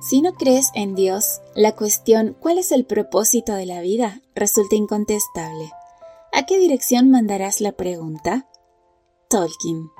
Si no crees en Dios, la cuestión ¿cuál es el propósito de la vida? resulta incontestable. ¿A qué dirección mandarás la pregunta? Tolkien.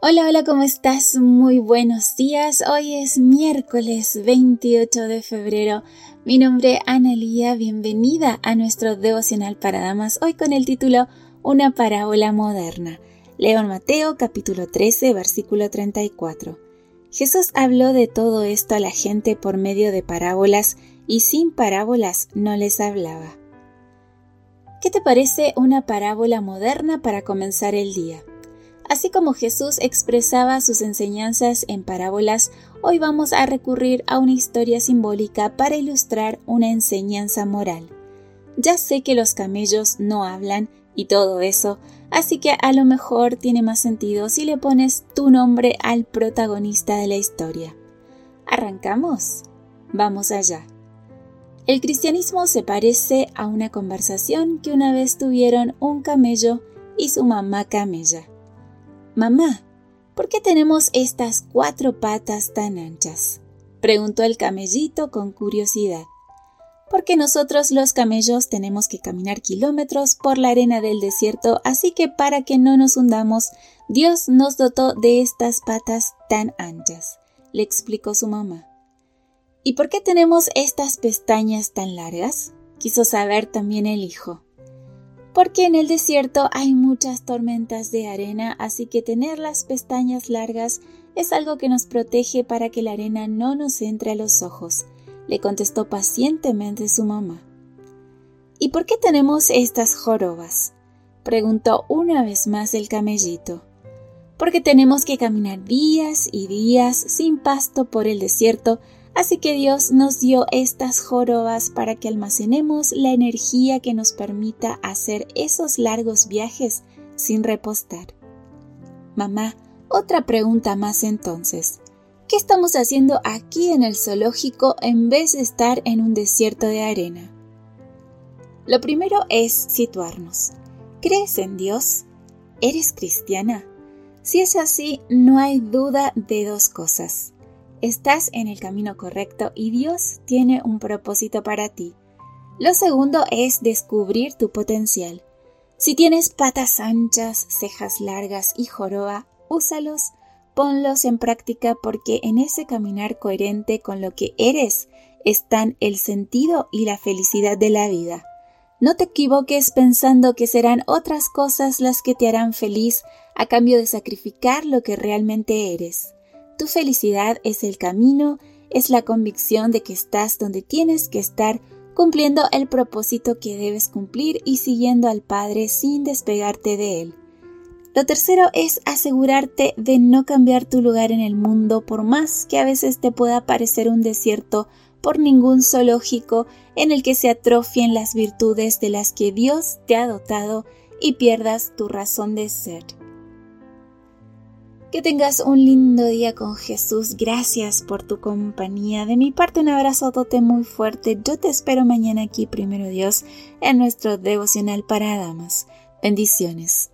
Hola, hola, ¿cómo estás? Muy buenos días. Hoy es miércoles 28 de febrero. Mi nombre es Analía. Bienvenida a nuestro devocional para damas. Hoy con el título Una parábola moderna. Leo en Mateo capítulo 13, versículo 34. Jesús habló de todo esto a la gente por medio de parábolas y sin parábolas no les hablaba. ¿Qué te parece una parábola moderna para comenzar el día? Así como Jesús expresaba sus enseñanzas en parábolas, hoy vamos a recurrir a una historia simbólica para ilustrar una enseñanza moral. Ya sé que los camellos no hablan y todo eso, así que a lo mejor tiene más sentido si le pones tu nombre al protagonista de la historia. ¿Arrancamos? Vamos allá. El cristianismo se parece a una conversación que una vez tuvieron un camello y su mamá camella. Mamá, ¿por qué tenemos estas cuatro patas tan anchas? preguntó el camellito con curiosidad porque nosotros los camellos tenemos que caminar kilómetros por la arena del desierto, así que para que no nos hundamos, Dios nos dotó de estas patas tan anchas, le explicó su mamá. ¿Y por qué tenemos estas pestañas tan largas? quiso saber también el hijo. Porque en el desierto hay muchas tormentas de arena, así que tener las pestañas largas es algo que nos protege para que la arena no nos entre a los ojos le contestó pacientemente su mamá. ¿Y por qué tenemos estas jorobas? preguntó una vez más el camellito. Porque tenemos que caminar días y días sin pasto por el desierto, así que Dios nos dio estas jorobas para que almacenemos la energía que nos permita hacer esos largos viajes sin repostar. Mamá, otra pregunta más entonces. ¿Qué estamos haciendo aquí en el zoológico en vez de estar en un desierto de arena? Lo primero es situarnos. ¿Crees en Dios? ¿Eres cristiana? Si es así, no hay duda de dos cosas. Estás en el camino correcto y Dios tiene un propósito para ti. Lo segundo es descubrir tu potencial. Si tienes patas anchas, cejas largas y joroba, úsalos ponlos en práctica porque en ese caminar coherente con lo que eres están el sentido y la felicidad de la vida. No te equivoques pensando que serán otras cosas las que te harán feliz a cambio de sacrificar lo que realmente eres. Tu felicidad es el camino, es la convicción de que estás donde tienes que estar, cumpliendo el propósito que debes cumplir y siguiendo al Padre sin despegarte de él. Lo tercero es asegurarte de no cambiar tu lugar en el mundo por más que a veces te pueda parecer un desierto por ningún zoológico en el que se atrofien las virtudes de las que Dios te ha dotado y pierdas tu razón de ser. Que tengas un lindo día con Jesús. Gracias por tu compañía. De mi parte, un abrazote muy fuerte. Yo te espero mañana aquí, primero Dios, en nuestro devocional para damas. Bendiciones.